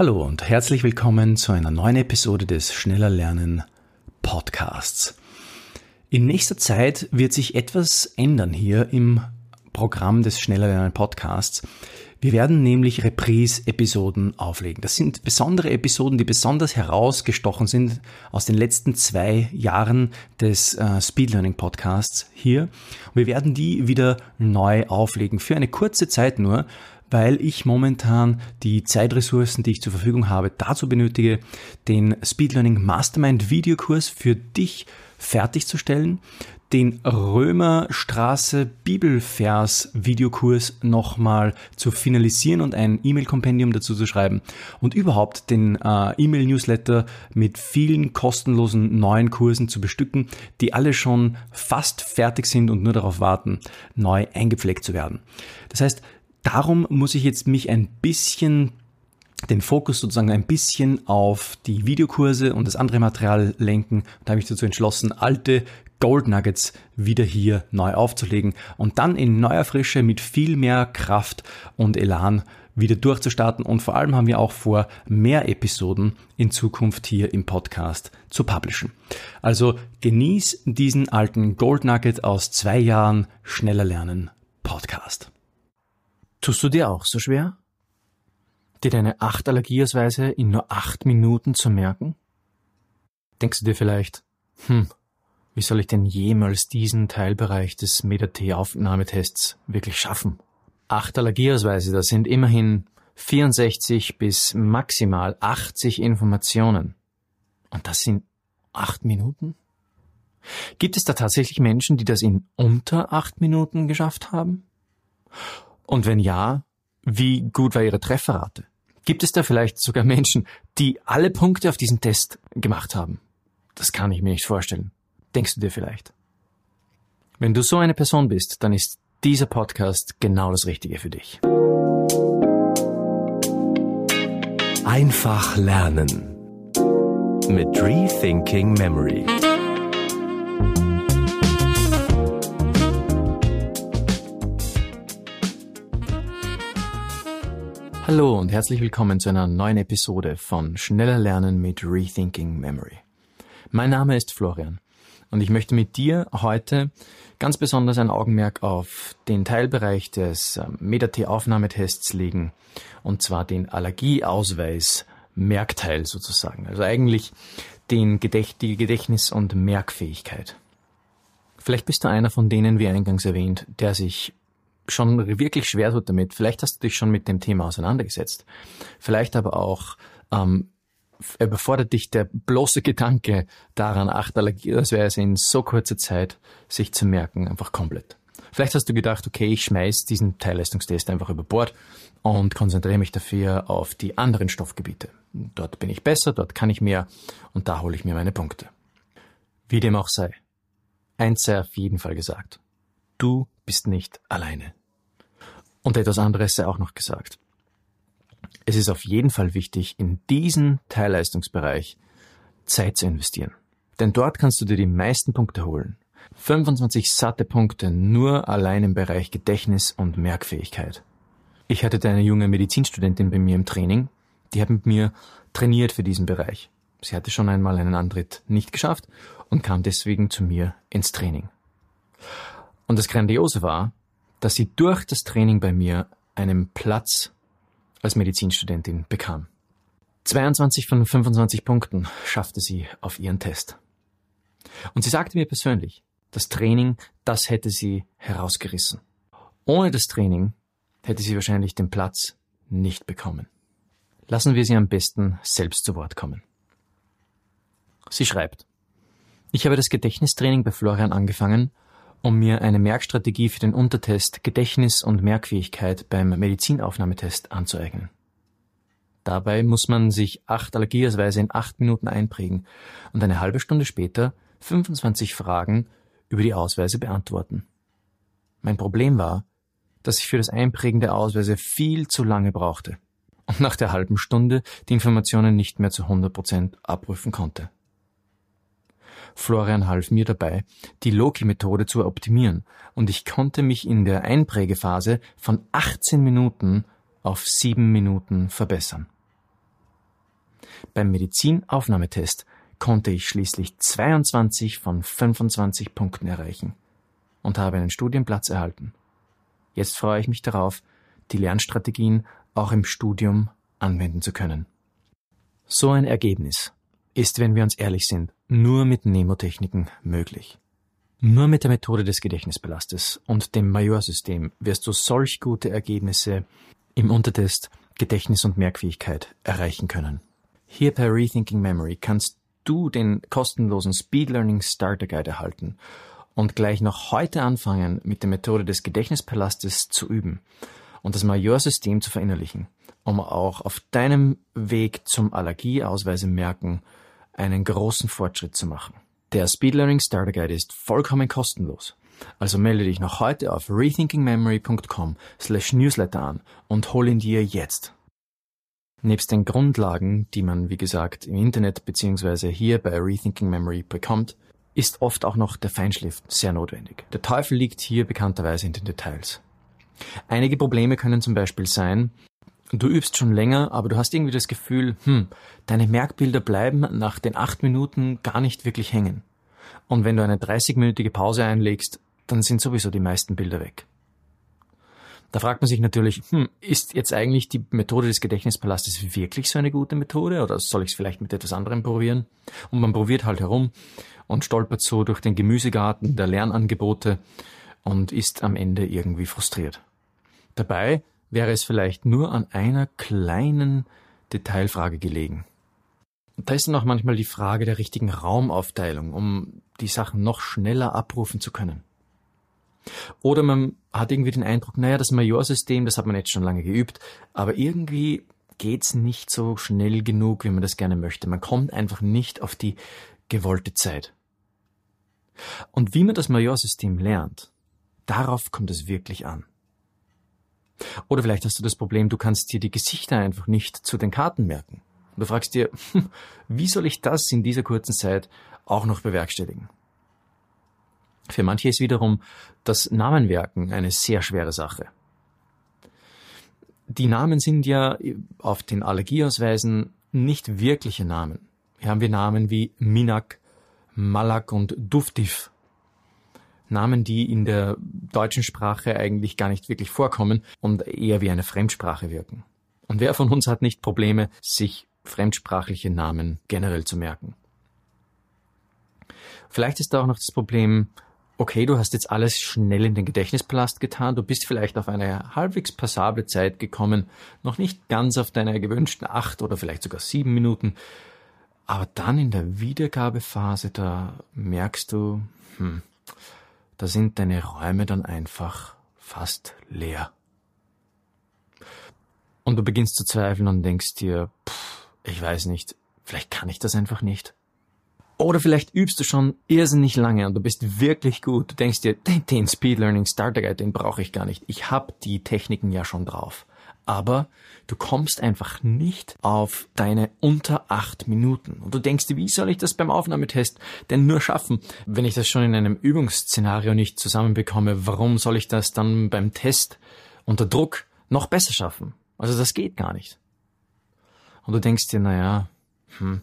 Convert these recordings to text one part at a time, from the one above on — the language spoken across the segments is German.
Hallo und herzlich willkommen zu einer neuen Episode des Schneller Lernen Podcasts. In nächster Zeit wird sich etwas ändern hier im Programm des Schneller Lernen Podcasts. Wir werden nämlich Reprise-Episoden auflegen. Das sind besondere Episoden, die besonders herausgestochen sind aus den letzten zwei Jahren des äh, Speed Learning Podcasts hier. Und wir werden die wieder neu auflegen für eine kurze Zeit nur, weil ich momentan die Zeitressourcen, die ich zur Verfügung habe, dazu benötige, den Speed Learning Mastermind Videokurs für dich fertigzustellen, den Römerstraße Bibelvers Videokurs nochmal zu finalisieren und ein E-Mail-Kompendium dazu zu schreiben und überhaupt den äh, E-Mail-Newsletter mit vielen kostenlosen neuen Kursen zu bestücken, die alle schon fast fertig sind und nur darauf warten, neu eingepflegt zu werden. Das heißt, darum muss ich jetzt mich ein bisschen den Fokus sozusagen ein bisschen auf die Videokurse und das andere Material lenken. Da habe ich dazu entschlossen, alte Gold Nuggets wieder hier neu aufzulegen und dann in neuer Frische mit viel mehr Kraft und Elan wieder durchzustarten. Und vor allem haben wir auch vor, mehr Episoden in Zukunft hier im Podcast zu publishen. Also genieß diesen alten Gold Nugget aus zwei Jahren schneller lernen Podcast. Tust du dir auch so schwer? Dir deine acht Allergieausweise in nur acht Minuten zu merken? Denkst du dir vielleicht, hm, wie soll ich denn jemals diesen Teilbereich des MetaT-Aufnahmetests wirklich schaffen? Acht Allergieausweise, das sind immerhin 64 bis maximal 80 Informationen. Und das sind acht Minuten? Gibt es da tatsächlich Menschen, die das in unter acht Minuten geschafft haben? Und wenn ja, wie gut war ihre Trefferrate? Gibt es da vielleicht sogar Menschen, die alle Punkte auf diesen Test gemacht haben? Das kann ich mir nicht vorstellen. Denkst du dir vielleicht? Wenn du so eine Person bist, dann ist dieser Podcast genau das Richtige für dich. Einfach lernen mit Rethinking Memory. Hallo und herzlich willkommen zu einer neuen Episode von Schneller Lernen mit Rethinking Memory. Mein Name ist Florian und ich möchte mit dir heute ganz besonders ein Augenmerk auf den Teilbereich des ähm, MetaT-Aufnahmetests legen und zwar den Allergieausweis Merkteil sozusagen. Also eigentlich den Gedächt die Gedächtnis- und Merkfähigkeit. Vielleicht bist du einer von denen, wie eingangs erwähnt, der sich schon wirklich schwer tut damit. Vielleicht hast du dich schon mit dem Thema auseinandergesetzt. Vielleicht aber auch ähm, überfordert dich der bloße Gedanke daran, ach, das wäre es in so kurzer Zeit, sich zu merken, einfach komplett. Vielleicht hast du gedacht, okay, ich schmeiß diesen Teilleistungstest einfach über Bord und konzentriere mich dafür auf die anderen Stoffgebiete. Dort bin ich besser, dort kann ich mehr und da hole ich mir meine Punkte. Wie dem auch sei. Eins sei auf jeden Fall gesagt. Du bist nicht alleine. Und etwas anderes sei auch noch gesagt. Es ist auf jeden Fall wichtig, in diesen Teilleistungsbereich Zeit zu investieren. Denn dort kannst du dir die meisten Punkte holen. 25 satte Punkte nur allein im Bereich Gedächtnis und Merkfähigkeit. Ich hatte eine junge Medizinstudentin bei mir im Training, die hat mit mir trainiert für diesen Bereich. Sie hatte schon einmal einen Antritt nicht geschafft und kam deswegen zu mir ins Training. Und das Grandiose war, dass sie durch das Training bei mir einen Platz als Medizinstudentin bekam. 22 von 25 Punkten schaffte sie auf ihren Test. Und sie sagte mir persönlich, das Training, das hätte sie herausgerissen. Ohne das Training hätte sie wahrscheinlich den Platz nicht bekommen. Lassen wir sie am besten selbst zu Wort kommen. Sie schreibt, ich habe das Gedächtnistraining bei Florian angefangen um mir eine Merkstrategie für den Untertest Gedächtnis und Merkfähigkeit beim Medizinaufnahmetest anzueignen. Dabei muss man sich acht Allergieausweise in acht Minuten einprägen und eine halbe Stunde später 25 Fragen über die Ausweise beantworten. Mein Problem war, dass ich für das Einprägen der Ausweise viel zu lange brauchte und nach der halben Stunde die Informationen nicht mehr zu 100 Prozent abrufen konnte. Florian half mir dabei, die Loki-Methode zu optimieren und ich konnte mich in der Einprägephase von 18 Minuten auf 7 Minuten verbessern. Beim Medizinaufnahmetest konnte ich schließlich 22 von 25 Punkten erreichen und habe einen Studienplatz erhalten. Jetzt freue ich mich darauf, die Lernstrategien auch im Studium anwenden zu können. So ein Ergebnis ist, wenn wir uns ehrlich sind, nur mit Nemotechniken möglich. Nur mit der Methode des Gedächtnisbelastes und dem Majorsystem wirst du solch gute Ergebnisse im Untertest Gedächtnis und Merkfähigkeit erreichen können. Hier bei Rethinking Memory kannst du den kostenlosen Speed Learning Starter Guide erhalten und gleich noch heute anfangen, mit der Methode des Gedächtnispalastes zu üben und das Majorsystem zu verinnerlichen, um auch auf deinem Weg zum Allergieausweise merken einen großen Fortschritt zu machen. Der Speed Learning Starter Guide ist vollkommen kostenlos. Also melde dich noch heute auf rethinkingmemory.com slash newsletter an und hol ihn dir jetzt. Nebst den Grundlagen, die man wie gesagt im Internet bzw. hier bei Rethinking Memory bekommt, ist oft auch noch der Feinschliff sehr notwendig. Der Teufel liegt hier bekannterweise in den Details. Einige Probleme können zum Beispiel sein, du übst schon länger, aber du hast irgendwie das Gefühl, hm, deine Merkbilder bleiben nach den acht Minuten gar nicht wirklich hängen. Und wenn du eine 30-minütige Pause einlegst, dann sind sowieso die meisten Bilder weg. Da fragt man sich natürlich, hm, ist jetzt eigentlich die Methode des Gedächtnispalastes wirklich so eine gute Methode oder soll ich es vielleicht mit etwas anderem probieren? Und man probiert halt herum und stolpert so durch den Gemüsegarten der Lernangebote und ist am Ende irgendwie frustriert. Dabei wäre es vielleicht nur an einer kleinen Detailfrage gelegen. Da ist dann auch manchmal die Frage der richtigen Raumaufteilung, um die Sachen noch schneller abrufen zu können. Oder man hat irgendwie den Eindruck, naja, das Majorsystem, das hat man jetzt schon lange geübt, aber irgendwie geht's nicht so schnell genug, wie man das gerne möchte. Man kommt einfach nicht auf die gewollte Zeit. Und wie man das Majorsystem lernt, darauf kommt es wirklich an. Oder vielleicht hast du das Problem, du kannst dir die Gesichter einfach nicht zu den Karten merken. Und du fragst dir, wie soll ich das in dieser kurzen Zeit auch noch bewerkstelligen? Für manche ist wiederum das Namenwerken eine sehr schwere Sache. Die Namen sind ja auf den Allergieausweisen nicht wirkliche Namen. Hier haben wir Namen wie Minak, Malak und Duftif. Namen, die in der deutschen Sprache eigentlich gar nicht wirklich vorkommen und eher wie eine Fremdsprache wirken. Und wer von uns hat nicht Probleme, sich fremdsprachliche Namen generell zu merken? Vielleicht ist da auch noch das Problem, okay, du hast jetzt alles schnell in den Gedächtnispalast getan, du bist vielleicht auf eine halbwegs passable Zeit gekommen, noch nicht ganz auf deine gewünschten acht oder vielleicht sogar sieben Minuten, aber dann in der Wiedergabephase, da merkst du, hm, da sind deine Räume dann einfach fast leer. Und du beginnst zu zweifeln und denkst dir, pff, ich weiß nicht, vielleicht kann ich das einfach nicht. Oder vielleicht übst du schon irrsinnig lange und du bist wirklich gut. Du denkst dir, den, Speed Learning Starter Guide, den brauche ich gar nicht. Ich habe die Techniken ja schon drauf. Aber du kommst einfach nicht auf deine unter acht Minuten. Und du denkst dir, wie soll ich das beim Aufnahmetest denn nur schaffen? Wenn ich das schon in einem Übungsszenario nicht zusammenbekomme, warum soll ich das dann beim Test unter Druck noch besser schaffen? Also das geht gar nicht. Und du denkst dir, naja, hm,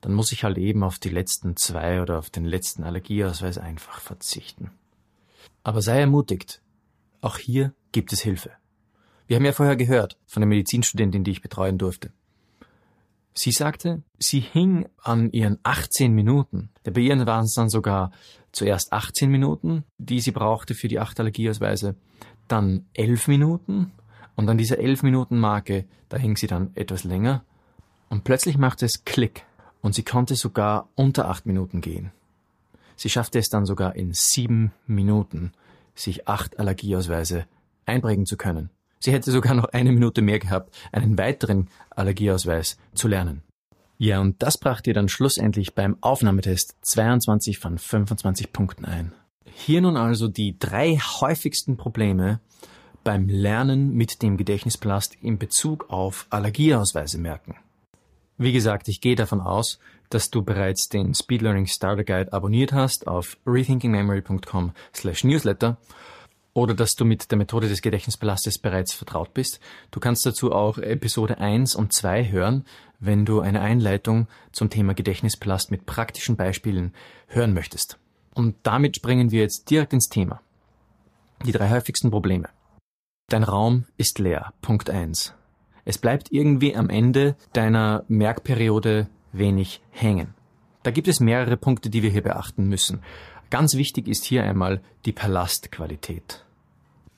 dann muss ich halt eben auf die letzten zwei oder auf den letzten Allergieausweis einfach verzichten. Aber sei ermutigt. Auch hier gibt es Hilfe. Wir haben ja vorher gehört von der Medizinstudentin, die ich betreuen durfte. Sie sagte, sie hing an ihren 18 Minuten. Bei ihr waren es dann sogar zuerst 18 Minuten, die sie brauchte für die acht Allergieausweise, dann 11 Minuten und an dieser 11 Minuten Marke, da hing sie dann etwas länger und plötzlich machte es Klick und sie konnte sogar unter acht Minuten gehen. Sie schaffte es dann sogar in sieben Minuten, sich acht Allergieausweise einprägen zu können. Sie hätte sogar noch eine Minute mehr gehabt, einen weiteren Allergieausweis zu lernen. Ja, und das brachte ihr dann schlussendlich beim Aufnahmetest 22 von 25 Punkten ein. Hier nun also die drei häufigsten Probleme beim Lernen mit dem Gedächtnisplast in Bezug auf Allergieausweise merken. Wie gesagt, ich gehe davon aus, dass du bereits den Speed Learning Starter Guide abonniert hast auf rethinkingmemory.com slash newsletter oder dass du mit der Methode des Gedächtnispalastes bereits vertraut bist. Du kannst dazu auch Episode 1 und 2 hören, wenn du eine Einleitung zum Thema Gedächtnispalast mit praktischen Beispielen hören möchtest. Und damit springen wir jetzt direkt ins Thema. Die drei häufigsten Probleme. Dein Raum ist leer. Punkt 1. Es bleibt irgendwie am Ende deiner Merkperiode wenig hängen. Da gibt es mehrere Punkte, die wir hier beachten müssen. Ganz wichtig ist hier einmal die Palastqualität.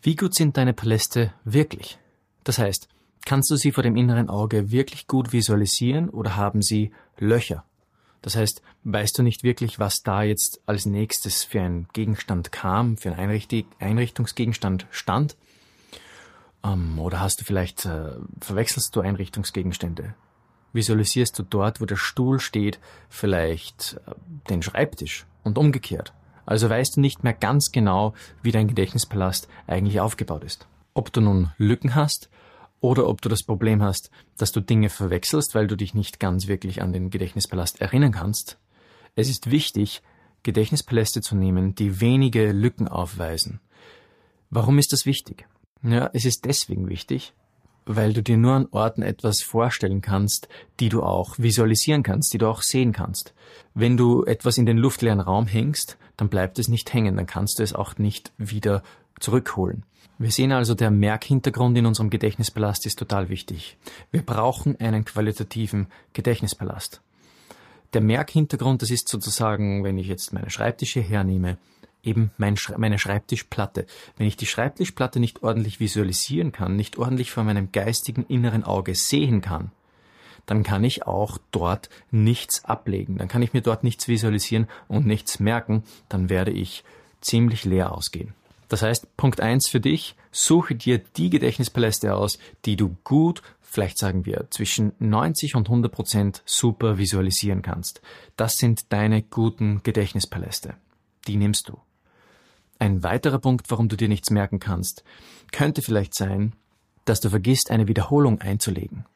Wie gut sind deine Paläste wirklich? Das heißt, kannst du sie vor dem inneren Auge wirklich gut visualisieren oder haben sie Löcher? Das heißt, weißt du nicht wirklich, was da jetzt als nächstes für ein Gegenstand kam, für ein Einrichtungsgegenstand stand? Ähm, oder hast du vielleicht, äh, verwechselst du Einrichtungsgegenstände? Visualisierst du dort, wo der Stuhl steht, vielleicht äh, den Schreibtisch und umgekehrt? Also weißt du nicht mehr ganz genau, wie dein Gedächtnispalast eigentlich aufgebaut ist. Ob du nun Lücken hast oder ob du das Problem hast, dass du Dinge verwechselst, weil du dich nicht ganz wirklich an den Gedächtnispalast erinnern kannst. Es ist wichtig, Gedächtnispaläste zu nehmen, die wenige Lücken aufweisen. Warum ist das wichtig? Ja, es ist deswegen wichtig, weil du dir nur an Orten etwas vorstellen kannst, die du auch visualisieren kannst, die du auch sehen kannst. Wenn du etwas in den luftleeren Raum hängst, dann bleibt es nicht hängen, dann kannst du es auch nicht wieder zurückholen. Wir sehen also, der Merkhintergrund in unserem Gedächtnispalast ist total wichtig. Wir brauchen einen qualitativen Gedächtnispalast. Der Merkhintergrund, das ist sozusagen, wenn ich jetzt meine Schreibtische hernehme, eben mein, meine Schreibtischplatte. Wenn ich die Schreibtischplatte nicht ordentlich visualisieren kann, nicht ordentlich vor meinem geistigen inneren Auge sehen kann, dann kann ich auch dort nichts ablegen. Dann kann ich mir dort nichts visualisieren und nichts merken. Dann werde ich ziemlich leer ausgehen. Das heißt, Punkt eins für dich, suche dir die Gedächtnispaläste aus, die du gut, vielleicht sagen wir zwischen 90 und 100 Prozent super visualisieren kannst. Das sind deine guten Gedächtnispaläste. Die nimmst du. Ein weiterer Punkt, warum du dir nichts merken kannst, könnte vielleicht sein, dass du vergisst, eine Wiederholung einzulegen.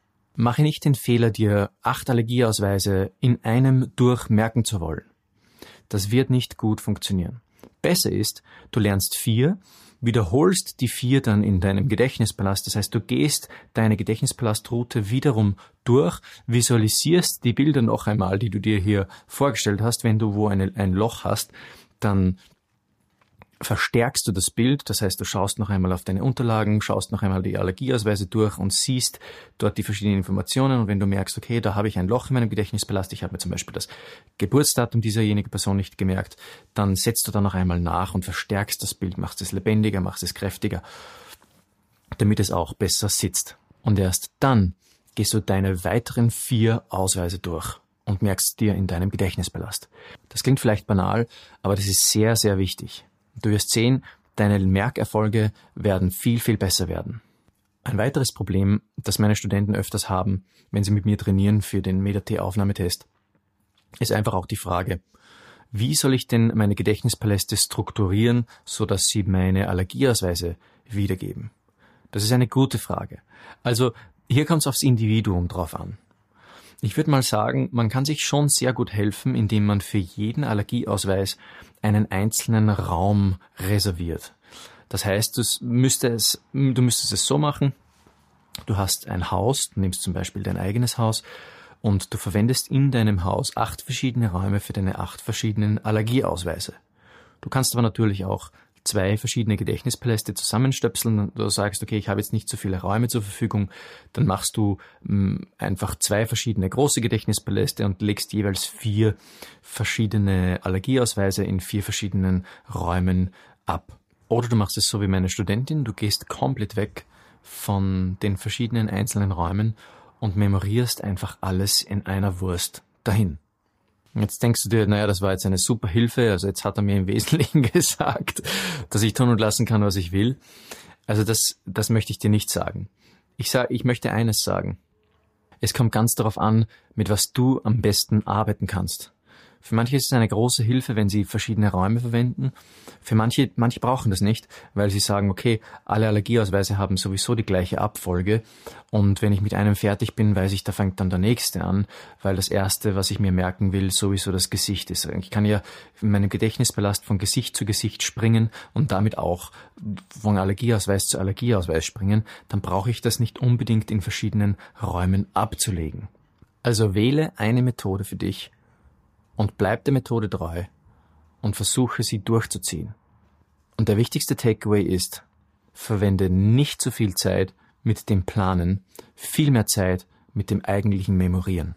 Mache nicht den Fehler, dir acht Allergieausweise in einem durchmerken zu wollen. Das wird nicht gut funktionieren. Besser ist, du lernst vier, wiederholst die vier dann in deinem Gedächtnispalast. Das heißt, du gehst deine Gedächtnispalastruute wiederum durch, visualisierst die Bilder noch einmal, die du dir hier vorgestellt hast. Wenn du wo eine, ein Loch hast, dann verstärkst du das Bild, das heißt, du schaust noch einmal auf deine Unterlagen, schaust noch einmal die Allergieausweise durch und siehst dort die verschiedenen Informationen und wenn du merkst, okay, da habe ich ein Loch in meinem Gedächtnispalast, ich habe mir zum Beispiel das Geburtsdatum dieserjenigen Person nicht gemerkt, dann setzt du da noch einmal nach und verstärkst das Bild, machst es lebendiger, machst es kräftiger, damit es auch besser sitzt. Und erst dann gehst du deine weiteren vier Ausweise durch und merkst dir in deinem Gedächtnispalast. Das klingt vielleicht banal, aber das ist sehr, sehr wichtig. Du wirst sehen, deine Merkerfolge werden viel, viel besser werden. Ein weiteres Problem, das meine Studenten öfters haben, wenn sie mit mir trainieren für den MEDAT-Aufnahmetest, ist einfach auch die Frage, wie soll ich denn meine Gedächtnispaläste strukturieren, so dass sie meine Allergieausweise wiedergeben? Das ist eine gute Frage. Also hier kommt es aufs Individuum drauf an. Ich würde mal sagen, man kann sich schon sehr gut helfen, indem man für jeden Allergieausweis einen einzelnen Raum reserviert. Das heißt, du müsstest, du müsstest es so machen, du hast ein Haus, du nimmst zum Beispiel dein eigenes Haus und du verwendest in deinem Haus acht verschiedene Räume für deine acht verschiedenen Allergieausweise. Du kannst aber natürlich auch zwei verschiedene Gedächtnispaläste zusammenstöpseln und du sagst, okay, ich habe jetzt nicht so viele Räume zur Verfügung, dann machst du mh, mm, einfach zwei verschiedene große Gedächtnispaläste und legst jeweils vier verschiedene Allergieausweise in vier verschiedenen Räumen ab. Oder du machst es so wie meine Studentin, du gehst komplett weg von den verschiedenen einzelnen Räumen und memorierst einfach alles in einer Wurst dahin. Jetzt denkst du dir, naja, das war jetzt eine super Hilfe, also jetzt hat er mir im Wesentlichen gesagt, dass ich tun und lassen kann, was ich will. Also das, das möchte ich dir nicht sagen. Ich sage, ich möchte eines sagen. Es kommt ganz darauf an, mit was du am besten arbeiten kannst. Für manche ist es eine große Hilfe, wenn sie verschiedene Räume verwenden. Für manche, manche brauchen das nicht, weil sie sagen, okay, alle Allergieausweise haben sowieso die gleiche Abfolge und wenn ich mit einem fertig bin, weiß ich, da fängt dann der nächste an, weil das erste, was ich mir merken will, sowieso das Gesicht ist. Ich kann ja in meinem Gedächtnisbelast von Gesicht zu Gesicht springen und damit auch von Allergieausweis zu Allergieausweis springen, dann brauche ich das nicht unbedingt in verschiedenen Räumen abzulegen. Also wähle eine Methode für dich und bleib der Methode treu und versuche sie durchzuziehen. Und der wichtigste Takeaway ist, verwende nicht zu viel Zeit mit dem Planen, viel mehr Zeit mit dem eigentlichen Memorieren.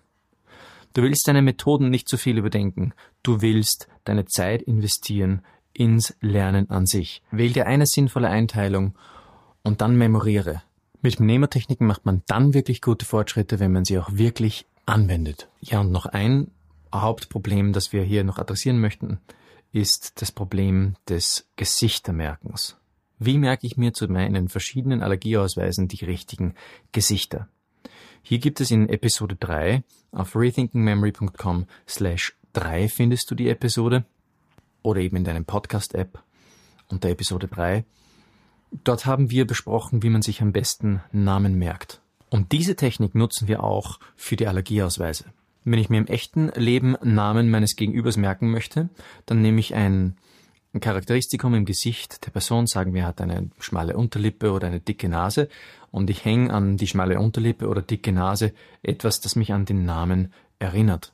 Du willst deine Methoden nicht zu viel überdenken, du willst deine Zeit investieren ins Lernen an sich. Wähl dir eine sinnvolle Einteilung und dann memoriere. Mit Mnemotechniken macht man dann wirklich gute Fortschritte, wenn man sie auch wirklich anwendet. Ja, und noch ein Hauptproblem, das wir hier noch adressieren möchten, ist das Problem des Gesichtermerkens. Wie merke ich mir zu meinen verschiedenen Allergieausweisen die richtigen Gesichter? Hier gibt es in Episode 3 auf rethinkingmemory.com slash 3 findest du die Episode oder eben in deinem Podcast-App unter Episode 3. Dort haben wir besprochen, wie man sich am besten Namen merkt. Und diese Technik nutzen wir auch für die Allergieausweise. Wenn ich mir im echten Leben Namen meines Gegenübers merken möchte, dann nehme ich ein, Charakteristikum im Gesicht der Person, sagen wir, hat eine schmale Unterlippe oder eine dicke Nase, und ich hänge an die schmale Unterlippe oder dicke Nase etwas, das mich an den Namen erinnert.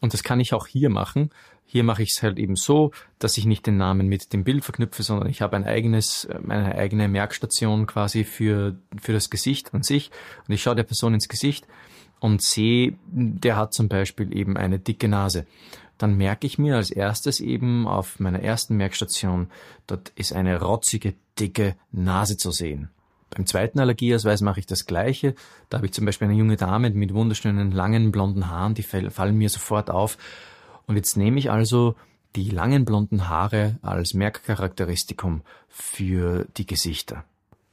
Und das kann ich auch hier machen. Hier mache ich es halt eben so, dass ich nicht den Namen mit dem Bild verknüpfe, sondern ich habe ein eigenes, eine eigene Merkstation quasi für, für das Gesicht an sich. Und ich schaue der Person ins Gesicht und sehe, der hat zum Beispiel eben eine dicke Nase. Dann merke ich mir als erstes eben auf meiner ersten Merkstation, dort ist eine rotzige, dicke Nase zu sehen. Beim zweiten Allergieausweis mache ich das Gleiche. Da habe ich zum Beispiel eine junge Dame mit wunderschönen, langen, blonden Haaren, die fallen mir sofort auf. Und jetzt nehme ich also die langen, blonden Haare als Merkcharakteristikum für die Gesichter.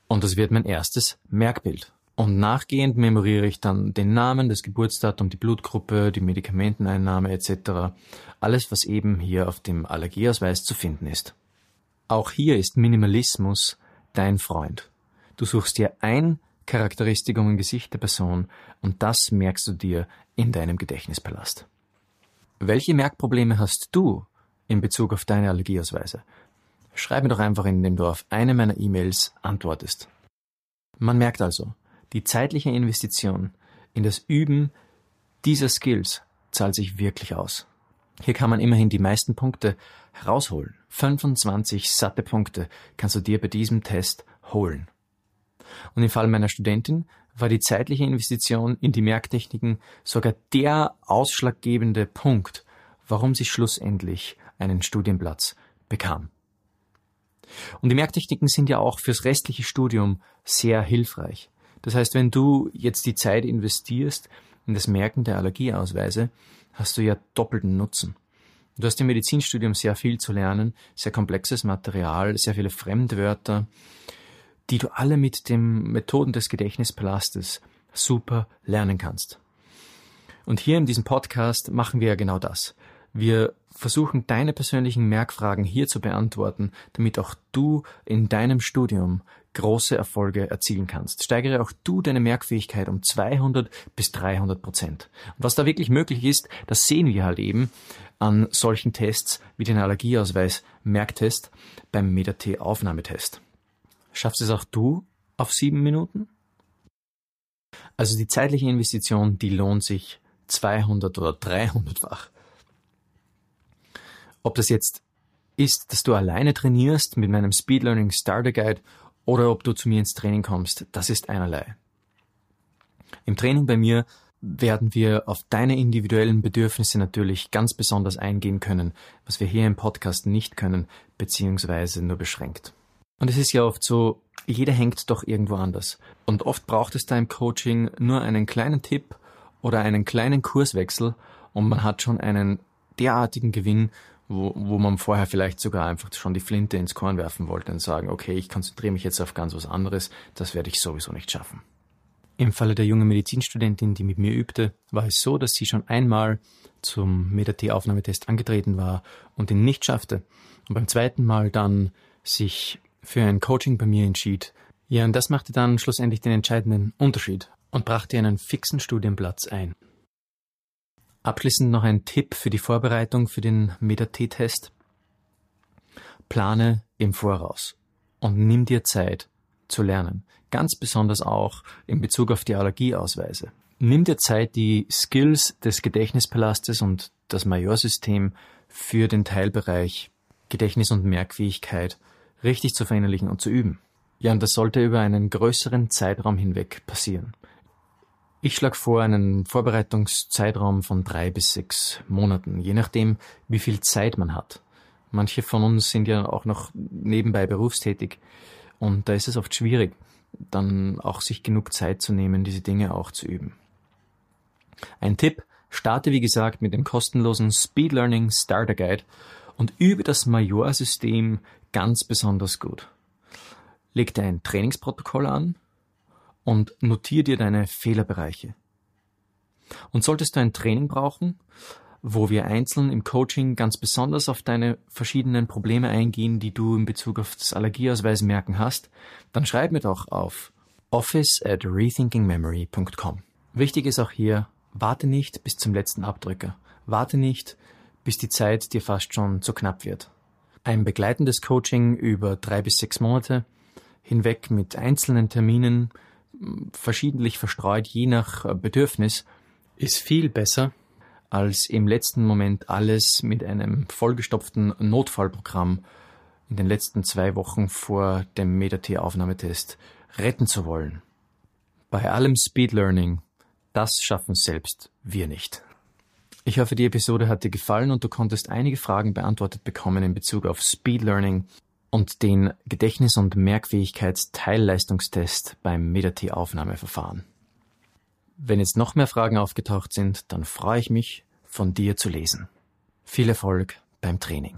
Und das wird mein erstes Merkbild. Und nachgehend memoriere ich dann den Namen, das Geburtsdatum, die Blutgruppe, die Medikamenteneinnahme etc. Alles, was eben hier auf dem Allergieausweis zu finden ist. Auch hier ist Minimalismus dein Freund. Du suchst dir ein Charakteristikum im Gesicht der Person und das merkst du dir in deinem Gedächtnispalast. Welche Merkprobleme hast du in Bezug auf deine Allergieausweise? Schreib mir doch einfach, indem du auf eine meiner E-Mails antwortest. Man merkt also, die zeitliche Investition in das Üben dieser Skills zahlt sich wirklich aus. Hier kann man immerhin die meisten Punkte herausholen. 25 satte Punkte kannst du dir bei diesem Test holen. Und im Fall meiner Studentin war die zeitliche Investition in die Merktechniken sogar der ausschlaggebende Punkt, warum sie schlussendlich einen Studienplatz bekam. Und die Merktechniken sind ja auch fürs restliche Studium sehr hilfreich. Das heißt, wenn du jetzt die Zeit investierst in das Merken der Allergieausweise, hast du ja doppelten Nutzen. Du hast im Medizinstudium sehr viel zu lernen, sehr komplexes Material, sehr viele Fremdwörter, die du alle mit den Methoden des Gedächtnispalastes super lernen kannst. Und hier in diesem Podcast machen wir ja genau das. Wir versuchen deine persönlichen Merkfragen hier zu beantworten, damit auch du in deinem Studium große Erfolge erzielen kannst. Steigere auch du deine Merkfähigkeit um 200 bis 300 Prozent. Und was da wirklich möglich ist, das sehen wir halt eben an solchen Tests wie den Allergieausweis Merktest beim MetaT Aufnahmetest. Schaffst es auch du auf sieben Minuten? Also die zeitliche Investition, die lohnt sich 200 oder 300-fach. Ob das jetzt ist, dass du alleine trainierst mit meinem Speed Learning Starter Guide oder ob du zu mir ins Training kommst, das ist einerlei. Im Training bei mir werden wir auf deine individuellen Bedürfnisse natürlich ganz besonders eingehen können, was wir hier im Podcast nicht können, beziehungsweise nur beschränkt. Und es ist ja oft so, jeder hängt doch irgendwo anders. Und oft braucht es da im Coaching nur einen kleinen Tipp oder einen kleinen Kurswechsel und man hat schon einen derartigen Gewinn, wo, wo man vorher vielleicht sogar einfach schon die Flinte ins Korn werfen wollte und sagen, okay, ich konzentriere mich jetzt auf ganz was anderes, das werde ich sowieso nicht schaffen. Im Falle der jungen Medizinstudentin, die mit mir übte, war es so, dass sie schon einmal zum MetaT-Aufnahmetest angetreten war und ihn nicht schaffte und beim zweiten Mal dann sich für ein Coaching bei mir entschied. Ja, und das machte dann schlussendlich den entscheidenden Unterschied und brachte einen fixen Studienplatz ein. Abschließend noch ein Tipp für die Vorbereitung für den MetaT-Test. Plane im Voraus und nimm dir Zeit zu lernen. Ganz besonders auch in Bezug auf die Allergieausweise. Nimm dir Zeit, die Skills des Gedächtnispalastes und das Majorsystem für den Teilbereich Gedächtnis und Merkfähigkeit richtig zu verinnerlichen und zu üben. Ja, und das sollte über einen größeren Zeitraum hinweg passieren. Ich schlage vor einen Vorbereitungszeitraum von drei bis sechs Monaten, je nachdem, wie viel Zeit man hat. Manche von uns sind ja auch noch nebenbei berufstätig und da ist es oft schwierig, dann auch sich genug Zeit zu nehmen, diese Dinge auch zu üben. Ein Tipp, starte wie gesagt mit dem kostenlosen Speed Learning Starter Guide und übe das Major-System ganz besonders gut. Leg dir ein Trainingsprotokoll an und notiere dir deine Fehlerbereiche. Und solltest du ein Training brauchen, wo wir einzeln im Coaching ganz besonders auf deine verschiedenen Probleme eingehen, die du in Bezug auf das Allergieausweismerken hast, dann schreib mir doch auf office at rethinkingmemory.com. Wichtig ist auch hier, Warte nicht bis zum letzten Abdrücker. Warte nicht, bis die Zeit dir fast schon zu knapp wird. Ein begleitendes Coaching über drei bis sechs Monate hinweg mit einzelnen Terminen, verschiedentlich verstreut je nach Bedürfnis, ist viel besser, als im letzten Moment alles mit einem vollgestopften Notfallprogramm in den letzten zwei Wochen vor dem Meta-T-Aufnahmetest retten zu wollen. Bei allem Speed Learning das schaffen selbst wir nicht. Ich hoffe, die Episode hat dir gefallen und du konntest einige Fragen beantwortet bekommen in Bezug auf Speed Learning und den Gedächtnis- und Merkfähigkeitsteilleistungstest beim MEDAT-Aufnahmeverfahren. Wenn jetzt noch mehr Fragen aufgetaucht sind, dann freue ich mich, von dir zu lesen. Viel Erfolg beim Training.